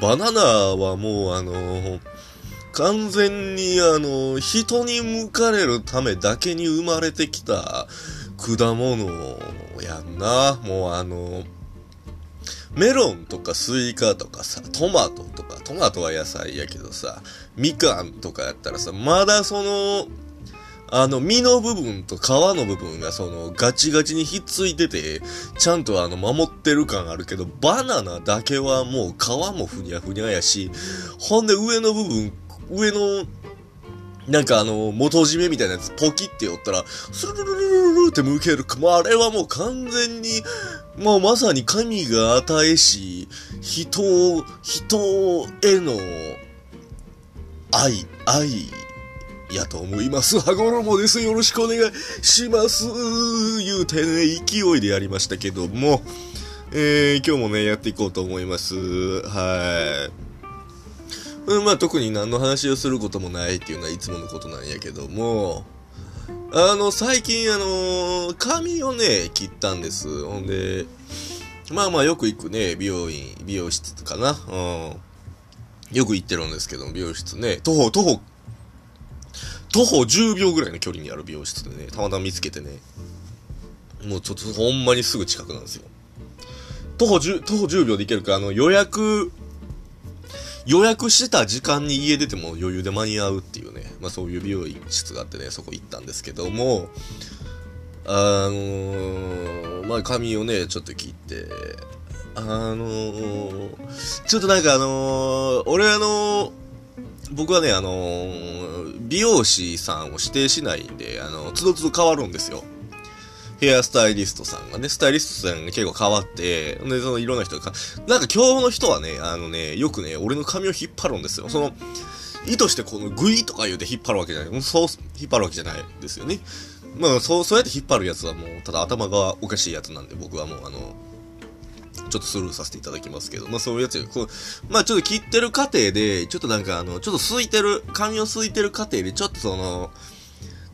バナナはもうあの、完全にあの、人に剥かれるためだけに生まれてきた果物やんな。もうあの、メロンとかスイカとかさ、トマトとか、トマトは野菜やけどさ、みかんとかやったらさ、まだその、あの、実の部分と皮の部分がその、ガチガチにひっついてて、ちゃんとあの、守ってる感あるけど、バナナだけはもう皮もふにゃふにゃやし、ほんで上の部分、上の、なんかあの、元締めみたいなやつ、ポキって寄ったら、スルルルルルルって向ける。まあ、あれはもう完全に、もうまさに神が与えし、人を、人への愛、愛、やと思います。羽衣です。よろしくお願いします。言うてね、勢いでやりましたけども、えー、今日もね、やっていこうと思います。はい。うん、まあ特に何の話をすることもないっていうのはいつものことなんやけども、あの、最近あの髪をね、切ったんです。ほんで、まあまあよく行くね、美容院、美容室かな。うん。よく行ってるんですけど、美容室ね、徒歩、徒歩徒歩10秒ぐらいの距離にある美容室でね、たまたま見つけてね、もうちょっとほんまにすぐ近くなんですよ。徒歩10、徒歩10秒で行けるか、あの予約、予約した時間に家出ても余裕で間に合うっていうね、まあそういう美容室があってね、そこ行ったんですけども、あのー、まあ髪をね、ちょっと切って、あのー、ちょっとなんかあのー、俺あの僕はね、あの美容師さんを指定しないんで、あの、つどつど変わるんですよ。ヘアスタイリストさんがね、スタイリストさんが結構変わって、で、そのいろんな人が、なんか今日の人はね、あのね、よくね、俺の髪を引っ張るんですよ。その、意図してこのグイとか言うて引っ張るわけじゃない。そう、引っ張るわけじゃないですよね。まあ、そう、そうやって引っ張るやつはもう、ただ頭がおかしいやつなんで、僕はもうあの、ちょっとスルーさせていただきますけど、まあそういうやつこう、まあちょっと切ってる過程で、ちょっとなんかあの、ちょっと空いてる、髪を空いてる過程で、ちょっとその、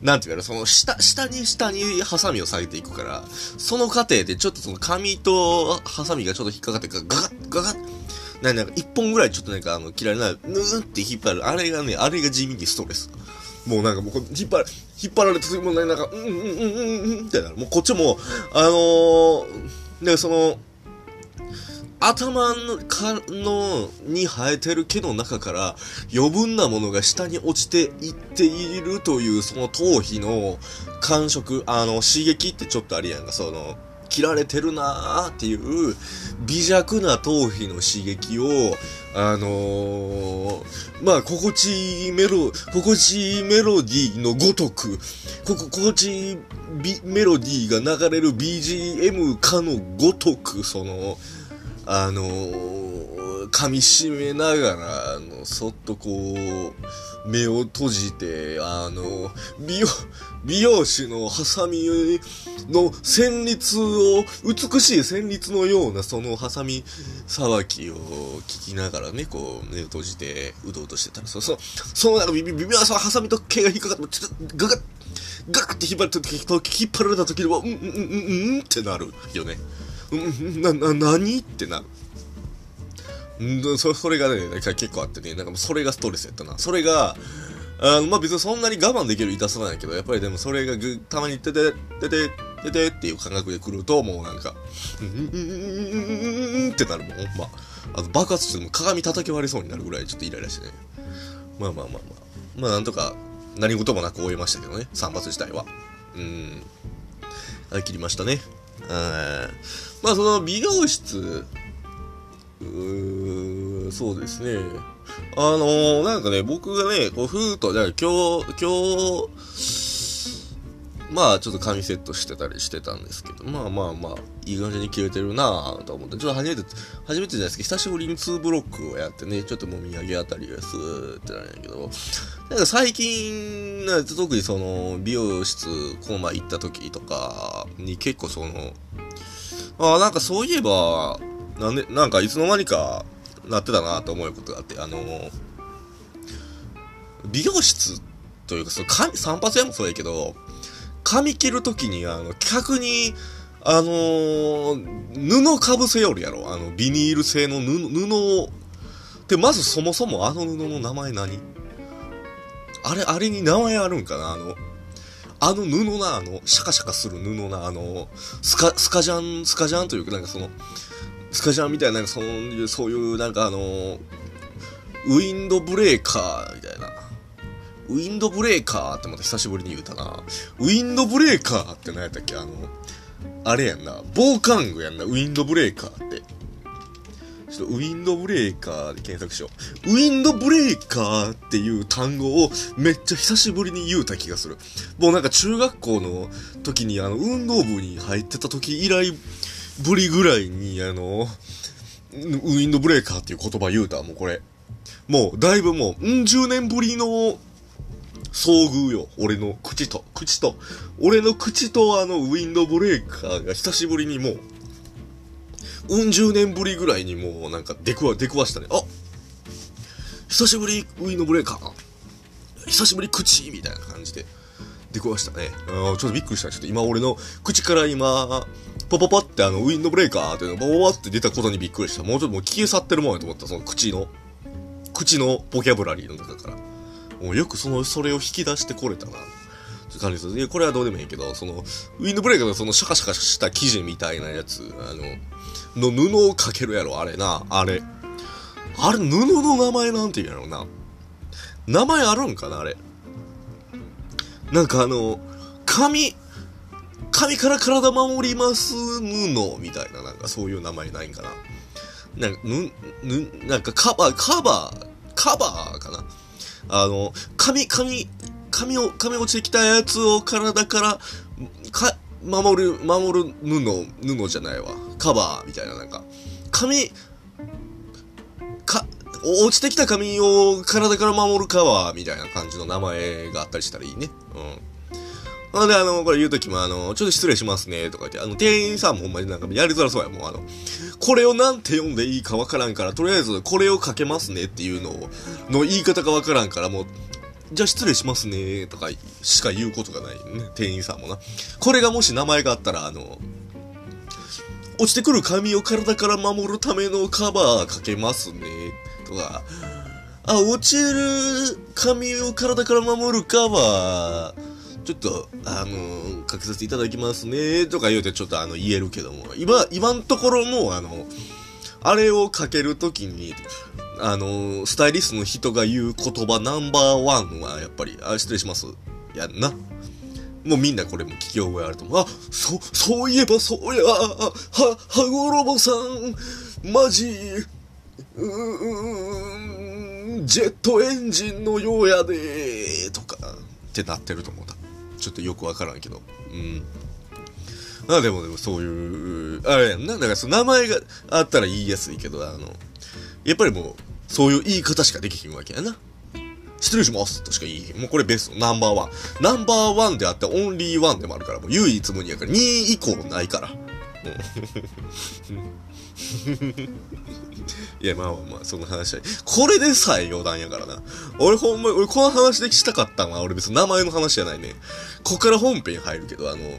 なんていうかなその下、下に下にハサミを下げていくから、その過程でちょっとその髪とハサミがちょっと引っかかってガガッ、ガガッ、なんか一本ぐらいちょっとなんかあの、切られない、ぬーって引っ張る。あれがね、あれが地味にストレス。もうなんかもう引っ張ら、引っ張られて、もうなんか、うんうんうんうんうんってな。もうこっちも、あのー、で、その、頭のかのに生えてる毛の中から余分なものが下に落ちていっているというその頭皮の感触、あの刺激ってちょっとあるやんか、その、切られてるなーっていう微弱な頭皮の刺激を、あのー、まあ、心地いいメロ、心地いいメロディーのごとく、ここ、心地いいメロディーが流れる BGM かのごとく、その、あのー、噛み締めながら、あの、そっとこう、目を閉じて、あの、美容、美容師のハサミの旋律を、美しい旋律のようなそのハサミさばきを聞きながらね、こう、目を閉じて、うとうとしてたら、そうそう、そのなんかビビビビビハサミと毛が引っかかって、ちょっとガガッ、ガッって引っ張るとき、引っ張られた時には、うん、うん、うん、うんってなるよね。な、な、何？ってなる。んそそれがね、なんか結構あってね、なんかもうそれがストレスやったな。それが、あの、まあ、別にそんなに我慢できる痛さなんやけど、やっぱりでもそれがぐ、たまにてて、てて、ててっていう感覚で来ると、もうなんか、うん、うん、ってなるもん、ほんま。あの、爆発しても鏡叩き割れそうになるぐらいちょっとイライラしてね。まあまあまあまあ。まあなんとか、何事もなく終えましたけどね、散髪自体は。うん。はい、切りましたね。まあその美容室、うそうですね。あのー、なんかね、僕がね、こう、ふーと、だから今日、今日、まあ、ちょっと髪セットしてたりしてたんですけど、まあまあまあ、いい感じに切れてるなぁと思って、ちょっと初めて、初めてじゃないですけど、久しぶりに2ブロックをやってね、ちょっともみあげあたりがスーってなるんやけど、なんか最近、特にその、美容室、この前行った時とかに結構その、あなんかそういえば、なんで、なんかいつの間にかなってたなと思うことがあって、あの、美容室というか、その髪、散髪屋もそうやけど、髪切るときに、あの、客に、あのー、布かぶせよるやろ。あの、ビニール製の布、布を、で、まずそもそもあの布の名前何？あれ、あれに名前あるんかな？あの、あの布な、あの、シャカシャカする布な、あの、スカ、スカジャン、スカジャンというか、なんかその、スカジャンみたいな、なんかそういう、そういう、なんかあの、ウィンドブレーカーみたいな。ウィンドブレーカーってまた久しぶりに言うたな。ウィンドブレーカーって何やったっけ？あの、あれやんな。防寒具やんな。ウィンドブレーカーって。ちょっとウィンドブレーカーで検索しよう。ウィンドブレーカーっていう単語をめっちゃ久しぶりに言うた気がする。もうなんか中学校の時にあの運動部に入ってた時以来ぶりぐらいにあの、ウィンドブレーカーっていう言葉言うたもうこれ。もうだいぶもう、ん10年ぶりの遭遇よ。俺の口と、口と。俺の口とあのウィンドブレーカーが久しぶりにもう、うん十年ぶりぐらいにもうなんか出くわ、出くわしたね。あ久しぶりウィンドブレーカー。久しぶり口みたいな感じで出くわしたね。ちょっとびっくりした。ちょっと今俺の口から今、ポポポってあのウィンドブレーカーっていうのポポポって出たことにびっくりした。もうちょっともう消え去ってるもんやと思った。その口の、口のボキャブラリーの中から。もうよくその、それを引き出してこれたな。感じです。いや、これはどうでもいいけど、その、ウィンドブレーカーのそのシャカシャカした生地みたいなやつ、あの、の布をかけるやろ、あれな、あれ。あれ、布の名前なんて言うやろな。名前あるんかな、あれ。なんかあの、髪、髪から体守ります布みたいな、なんかそういう名前ないんかな。なんか、ぬ、ぬ、なんかカバー、カバー、カバーかな。あの、髪、髪、髪を、髪落ちてきたやつを体から、か、守る、守る布、布じゃないわ。カバーみたいな、なんか。髪、か、落ちてきた髪を体から守るカバーみたいな感じの名前があったりしたらいいね。うん。なので、あの、これ言うときも、あの、ちょっと失礼しますね、とか言って、あの、店員さんもほんまになんかやりづらそうやもん、あの、これをなんて読んでいいかわからんから、とりあえずこれをかけますねっていうのを、の言い方がわからんから、もう、じゃあ失礼しますね、とかしか言うことがないね。店員さんもな。これがもし名前があったら、あの、落ちてくる髪を体から守るためのカバーかけますね、とか、あ、落ちる髪を体から守るカバー、ちょっと、あの、かけさせていただきますね、とか言うてちょっとあの言えるけども、今、今んところもあの、あれをかけるときに、あの、スタイリストの人が言う言葉ナンバーワンは、やっぱり、あ、失礼します。やんな。もうみんなこれも聞き覚えあると思う。あ、そ、そういえばそうや、は、はごろぼさん、マジ、うーん、ジェットエンジンのようやで、とか、ってなってると思うた。ちょっとよくわからんけど。うん。あ、でもでもそういう、あれやんな。だからその名前があったら言いやすいけど、あの、やっぱりもう、そういう言い方しかできひんわけやな。失礼しますとしか言いもうこれベスト、ナンバーワン。ナンバーワンであってオンリーワンでもあるから、もう唯一無二やから、2位以降ないから。いや、まあまあまあ、その話は。これでさえ余談やからな。俺ほんま、俺この話でしたかったんは、俺別に名前の話じゃないね。ここから本編入るけど、あの、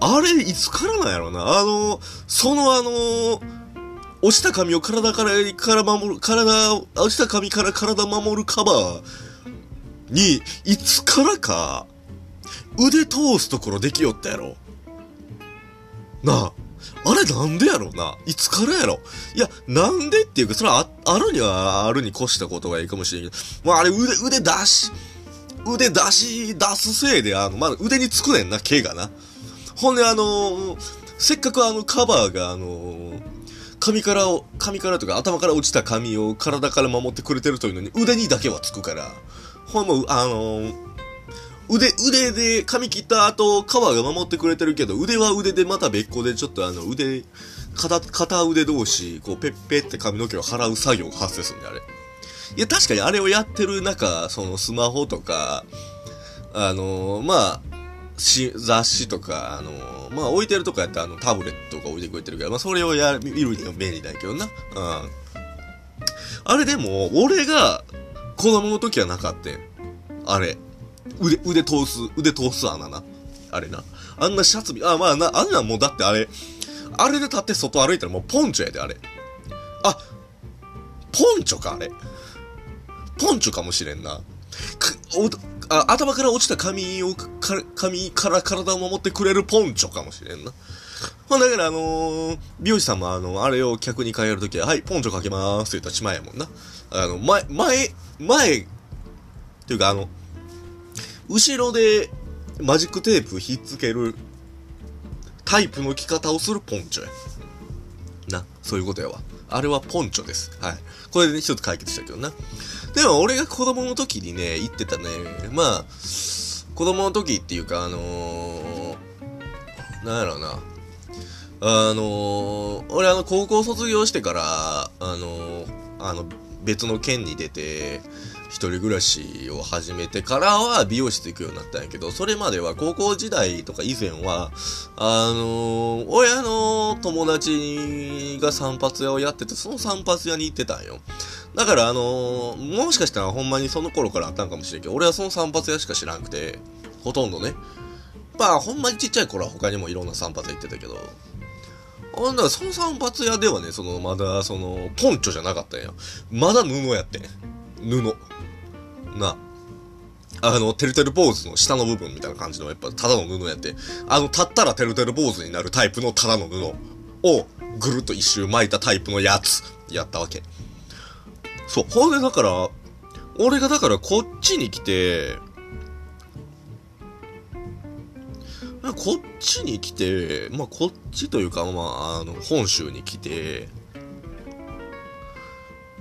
あれ、いつからなんやろな。あの、そのあの、落ちた髪を体から、から守る、体、落ちた髪から体守るカバーに、いつからか、腕通すところできよったやろ。なあ。あれなんでやろな。いつからやろ。いや、なんでっていうか、それはあ、あるにはあるに越したことがいいかもしれんけど、まああれ腕、腕出し、腕出し、出すせいで、あの、まあ腕につくねんな、毛がな。ほんであのー、せっかくあのカバーがあのー、髪からを、髪からとか頭から落ちた髪を体から守ってくれてるというのに腕にだけはつくから、ほんもあのー、腕、腕で髪切った後、皮が守ってくれてるけど、腕は腕でまた別個でちょっとあの、腕、片、片腕同士、こう、ペッペって髪の毛を払う作業が発生するんで、あれ。いや、確かにあれをやってる中、そのスマホとか、あのー、まあ、し、雑誌とか、あの、まあ置いてるとこやったらあのタブレットとか置いてくれてるから、まあそれをやる、見るには便利だけどな。うん。あれでも、俺が子供の時はなかったあれ。腕、腕通す、腕通す穴な。あれな。あんなシャツあ、まあな、あんなもうだってあれ、あれで立って外歩いたらもうポンチョやで、あれ。あ、ポンチョか、あれ。ポンチョかもしれんな。あ頭から落ちた髪を、髪から体を守ってくれるポンチョかもしれんな。まあ、だからあのー、美容師さんもあの、あれを客に変えるときは、はい、ポンチョかけまーすって言ったらしまいやもんな。あの、前、前、前、っていうかあの、後ろでマジックテープひっつけるタイプの着方をするポンチョや。な、そういうことやわ。あれはポンチョです。はい。これでね、一つ解決したけどな。でも俺が子供の時にね、言ってたね、まあ、子供の時っていうか、あのー、なんやろうな。あのー、俺あの、高校卒業してから、あのー、あの、別の県に出て、一人暮らしを始めてからは美容室行くようになったんやけど、それまでは高校時代とか以前は、あのー、親の友達が散髪屋をやってて、その散髪屋に行ってたんよ。だからあのー、もしかしたらほんまにその頃からあったんかもしれんけど、俺はその散髪屋しか知らんくて、ほとんどね。まあ、ほんまにちっちゃい頃は他にもいろんな散髪屋行ってたけど、ほんだらその散髪屋ではね、その、まだ、その、ポンチョじゃなかったんや。まだ布やってん。布。な。あの、てるてるポーズの下の部分みたいな感じの、やっぱ、ただの布やって、あの、立ったらてるてるポーズになるタイプのただの布を、ぐるっと一周巻いたタイプのやつ、やったわけ。そう。ほんで、だから、俺がだからこっちに来て、こっちに来て、まあ、こっちというか、まあ、あの、本州に来て、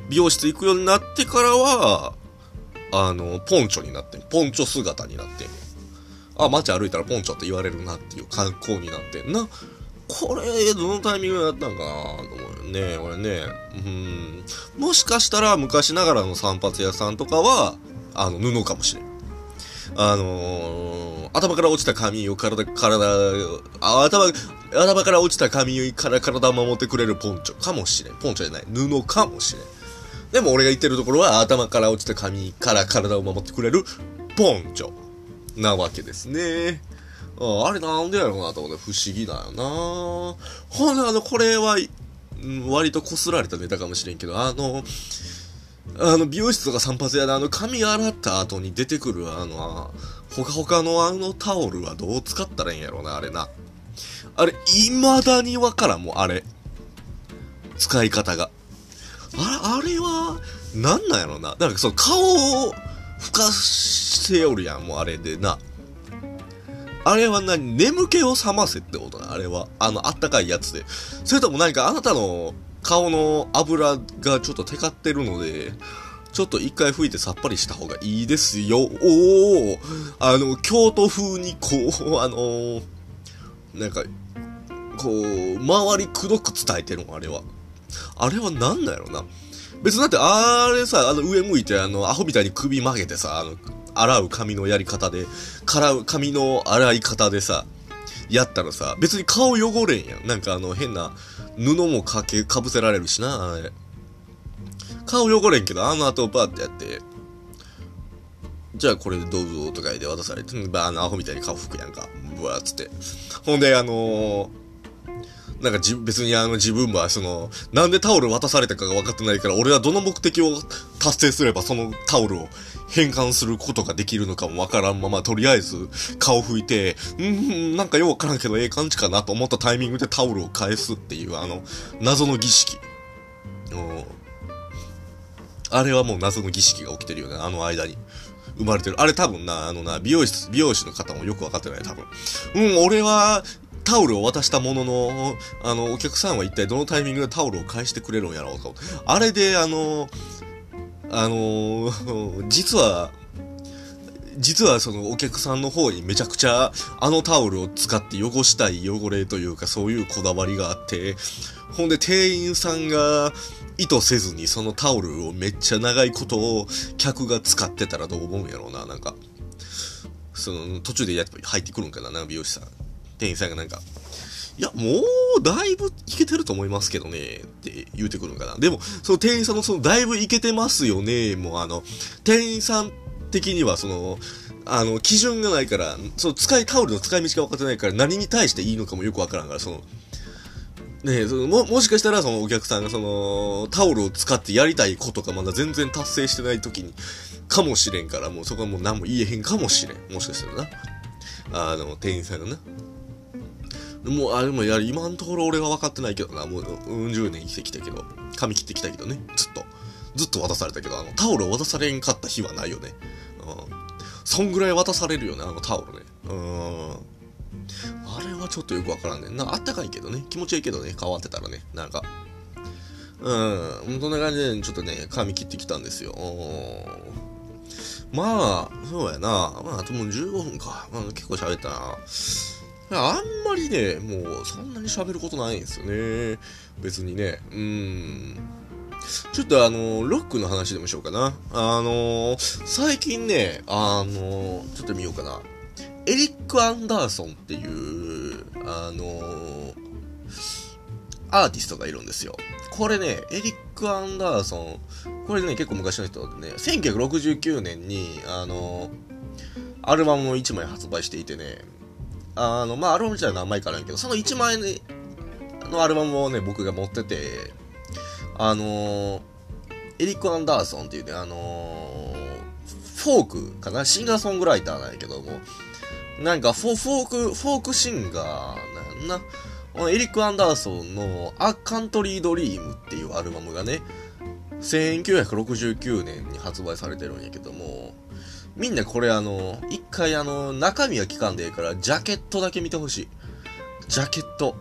美容室行くようになってからは、あの、ポンチョになってポンチョ姿になってあ、街歩いたらポンチョって言われるなっていう観光になってな。これ、どのタイミングだったんかなと思うよね。俺ね。うん。もしかしたら昔ながらの散髪屋さんとかは、あの、布かもしれん。あのー、頭から落ちた髪を体、体、あ、頭、頭から落ちた髪から体を守ってくれるポンチョかもしれん。ポンチョじゃない。布かもしれん。でも俺が言ってるところは頭から落ちた髪から体を守ってくれるポンチョなわけですね。ああれなんでやろうなと思って不思議だよなほんであの、これは、割と擦られたネタかもしれんけど、あの、あの、美容室とか散髪屋であの、髪洗った後に出てくるあの、ほかほかのあのタオルはどう使ったらいいんやろうな、あれな。あれ、未だにわからんもん、あれ。使い方が。あれ、あれは、なんなんやろな。なんかその顔をふかしておるやん、もうあれでな。あれは何？眠気を覚ませってことなあれは。あの、あったかいやつで。それとも何かあなたの顔の油がちょっとテカってるので、ちょっと一回吹いてさっぱりした方がいいですよ。おおあの、京都風にこう、あのー、なんか、こう、周りくどく伝えてるの、あれは。あれは何なんやろな。別にだって、あれさ、あの上向いて、あの、アホみたいに首曲げてさ、あの、洗う髪のやり方で、からう髪の洗い方でさ、やったらさ、別に顔汚れんやん。なんかあの、変な布もかけ、かぶせられるしな、あれ。顔汚れんけど、あの後バーってやって、じゃあこれでどうぞとか言って渡されて、バーのアホみたいに顔拭くやんか。ブワーっつって。ほんで、あのー、なんかじ、別にあの自分はその、なんでタオル渡されたかが分かってないから、俺はどの目的を達成すればそのタオルを変換することができるのかも分からんまま、とりあえず顔拭いて、うん、なんかよくわからんけどええ感じかなと思ったタイミングでタオルを返すっていうあの、謎の儀式。あれはもう謎の儀式が起きてるよね、あの間に。生まれてる。あれ多分な、あのな、美容室、美容師の方もよくわかってない、多分。うん、俺は、タオルを渡したものの、あの、お客さんは一体どのタイミングでタオルを返してくれるんやろうと。あれで、あの、あの、実は、実はそのお客さんの方にめちゃくちゃあのタオルを使って汚したい汚れというかそういうこだわりがあって、ほんで店員さんが意図せずにそのタオルをめっちゃ長いことを客が使ってたらどう思うんやろうな、なんか。その途中でやっぱ入ってくるんかな、美容師さん。店員さんがなんか、いや、もう、だいぶいけてると思いますけどね、って言うてくるんかな。でも、その店員さんのその、だいぶいけてますよね、もうあの、店員さん的にはその、あの、基準がないから、その使い、タオルの使い道が分かってないから、何に対していいのかもよくわからんから、その、ねそのも、もしかしたらそのお客さんがその、タオルを使ってやりたいことがまだ全然達成してない時に、かもしれんから、もうそこはもう何も言えへんかもしれん。もしかしたらな。あの、店員さんがな。もう、あれもや、今のところ俺は分かってないけどな。もう、うん十年生きてきたけど、髪切ってきたけどね。ずっと。ずっと渡されたけど、あの、タオル渡されんかった日はないよね。うん。そんぐらい渡されるよね、あのタオルね。うん。あれはちょっとよくわからんねんな。あったかいけどね。気持ちいいけどね。変わってたらね。なんか。うん。そんな感じで、ちょっとね、髪切ってきたんですよ。まあ、そうやな。まあ、あともう15分か。まあ、結構喋ったな。あんまりね、もうそんなに喋ることないんですよね。別にね。うん。ちょっとあの、ロックの話でもしようかな。あの最近ね、あのちょっと見ようかな。エリック・アンダーソンっていう、あのアーティストがいるんですよ。これね、エリック・アンダーソン、これね、結構昔の人でね、1969年に、あのアルバムを1枚発売していてね、あの、まあ、アルバム自体は何枚かあるんやけど、その1枚のアルバムをね、僕が持ってて、あのエリック・アンダーソンっていうね、あのフォークかな？シンガーソングライターなんやけども、なんかフォフォーク、フォークシンガーなんな？エリック・アンダーソンのア・カントリー・ドリームっていうアルバムがね、1969年に発売されてるんやけども、みんなこれあの、一回あの、中身は聞かんでええから、ジャケットだけ見てほしい。ジャケット。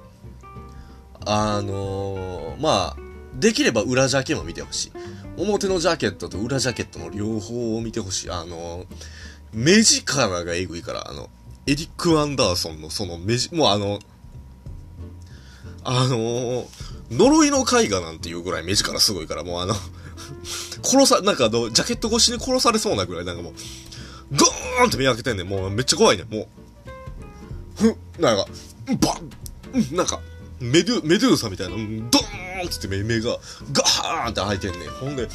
あのー、まあ、できれば裏ジャケも見てほしい。表のジャケットと裏ジャケットの両方を見てほしい。あのー、目力がえぐいから、あの、エリック・アンダーソンのその目じ、もうあの、あのー、呪いの絵画なんていうぐらい目力すごいから、もうあの 殺さ、なんかあの、ジャケット越しに殺されそうなぐらい、なんかもう、ドーンって目開けてんねん。もうめっちゃ怖いねん。もう、ふなんか、バッ、なんか、メドゥ、メドゥーサみたいな、ドーンって目目がガーンって開いてんねん。ほんで、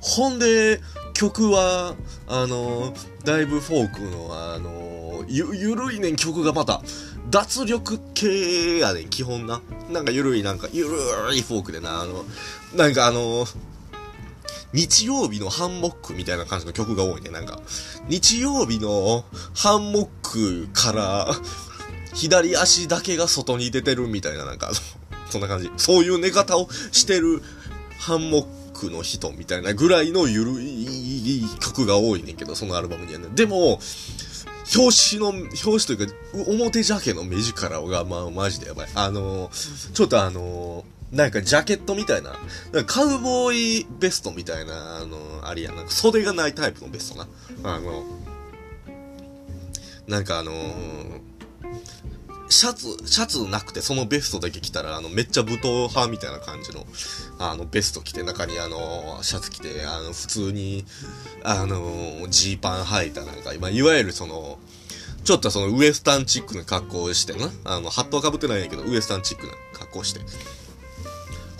ほんで、曲は、あのだいぶフォークの、あのゆ、ゆるいねん曲がまた、脱力系やねん、基本な。なんかゆるい、なんか、ゆるいフォークでな、あの、なんかあの日曜日のハンモックみたいな感じの曲が多いね、なんか。日曜日のハンモックから、左足だけが外に出てるみたいな、なんか、そんな感じ。そういう寝方をしてるハンモックの人みたいなぐらいのゆるい曲が多いねんけど、そのアルバムにはね。でも、表紙の、表紙というか、表ジャケの目力が、まあ、マジでやばい。あのー、ちょっとあのー、なんかジャケットみたいな、なカウボーイベストみたいな、あの、あれや、なんか袖がないタイプのベストな。あの、なんかあのー、シャツ、シャツなくてそのベストだけ着たら、あの、めっちゃ武闘派みたいな感じの、あの、ベスト着て、中にあの、シャツ着て、あの、普通に、あの、ジーパン履いたなんか、今、いわゆるその、ちょっとそのウエスタンチックな格好してな。あの、ハットは被ってないんやけど、ウエスタンチックな格好して。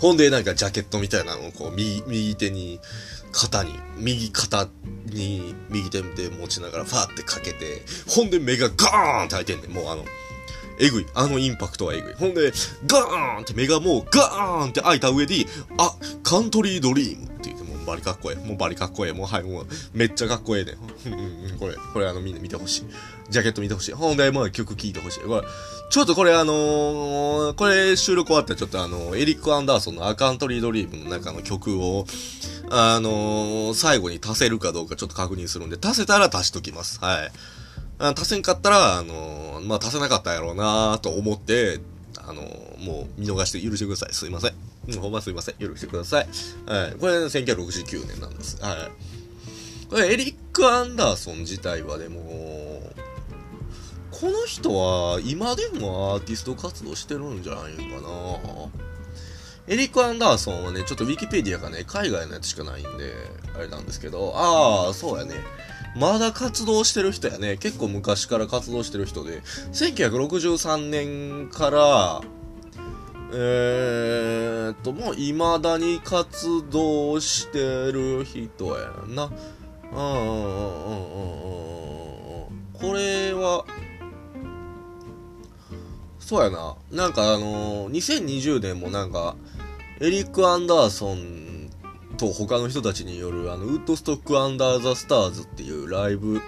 ほんで、なんかジャケットみたいなのをこう、右、右手に、肩に、右肩に、右手で持ちながら、ファーってかけて、ほんで目がガーンって開いてんねん。もうあの、えぐい。あのインパクトはえぐい。ほんで、ガーンって目がもうガーンって開いた上で、あ、カントリードリーム、バリかっこええ。もうバリかっこええ。もうはい、もうめっちゃかっこええねん。これ、これあのみんな見てほしい。ジャケット見てほしい。ほんで、まあ曲聴いてほしい。これ、ちょっとこれあのー、これ収録終わったらちょっとあの、エリック・アンダーソンのアカントリードリームの中の曲を、あのー、最後に足せるかどうかちょっと確認するんで、足せたら足しときます。はい。足せんかったら、あの、まあ、足せなかったやろうなと思って、あの、もう見逃して許してください。すいません。うん、ほんますいません。許してください。はい。これ、1969年なんです。はい。これ、エリック・アンダーソン自体はでも、この人は今でもアーティスト活動してるんじゃないかなエリック・アンダーソンはね、ちょっとウィキペディアがね、海外のやつしかないんで、あれなんですけど、ああ、そうやね。まだ活動してる人やね。結構昔から活動してる人で、1963年から、えーっと、もう未だに活動してる人やな。うんうんうんうんうんうん。これは、そうやな。なんかあのー、2020年もなんか、エリック・アンダーソンと他の人たちによる、あの、ウッドストック・アンダー・ザ・スターズっていうライブ、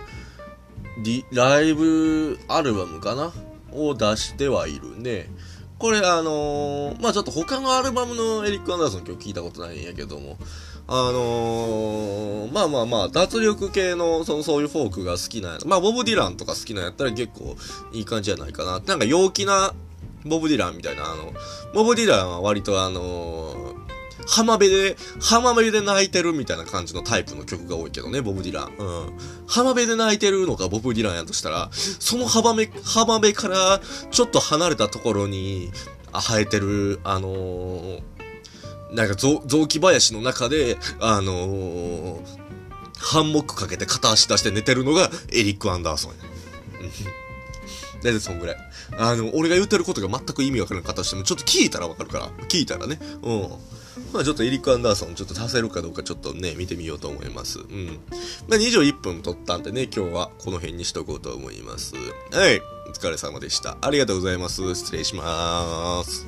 ライブアルバムかな？を出してはいるね。これあのー、まあちょっと他のアルバムのエリック・アンダーソン今日聞いたことないんやけども、あのー、まあまあまあ、脱力系の、その、そういうフォークが好きな、まあ、ボブ・ディランとか好きなんやったら結構いい感じじゃないかな。なんか陽気なボブ・ディランみたいな、あの、ボブ・ディランは割とあの、浜辺で、浜辺で泣いてるみたいな感じのタイプの曲が多いけどね、ボブ・ディラン。うん。浜辺で泣いてるのがボブ・ディランやとしたら、その浜辺、浜辺からちょっと離れたところに生えてる、あのー、なんか雑木林の中で、あのー、ハンモックかけて片足出して寝てるのがエリック・アンダーソンや。大体そんぐらい。あの、俺が言ってることが全く意味わからなかったとしても、ちょっと聞いたらわかるから。聞いたらね。うん。まあちょっとエリック・アンダーソンちょっと足せるかどうかちょっとね、見てみようと思います。うん。まあ21分撮ったんでね、今日はこの辺にしとこうと思います。はい。お疲れ様でした。ありがとうございます。失礼します。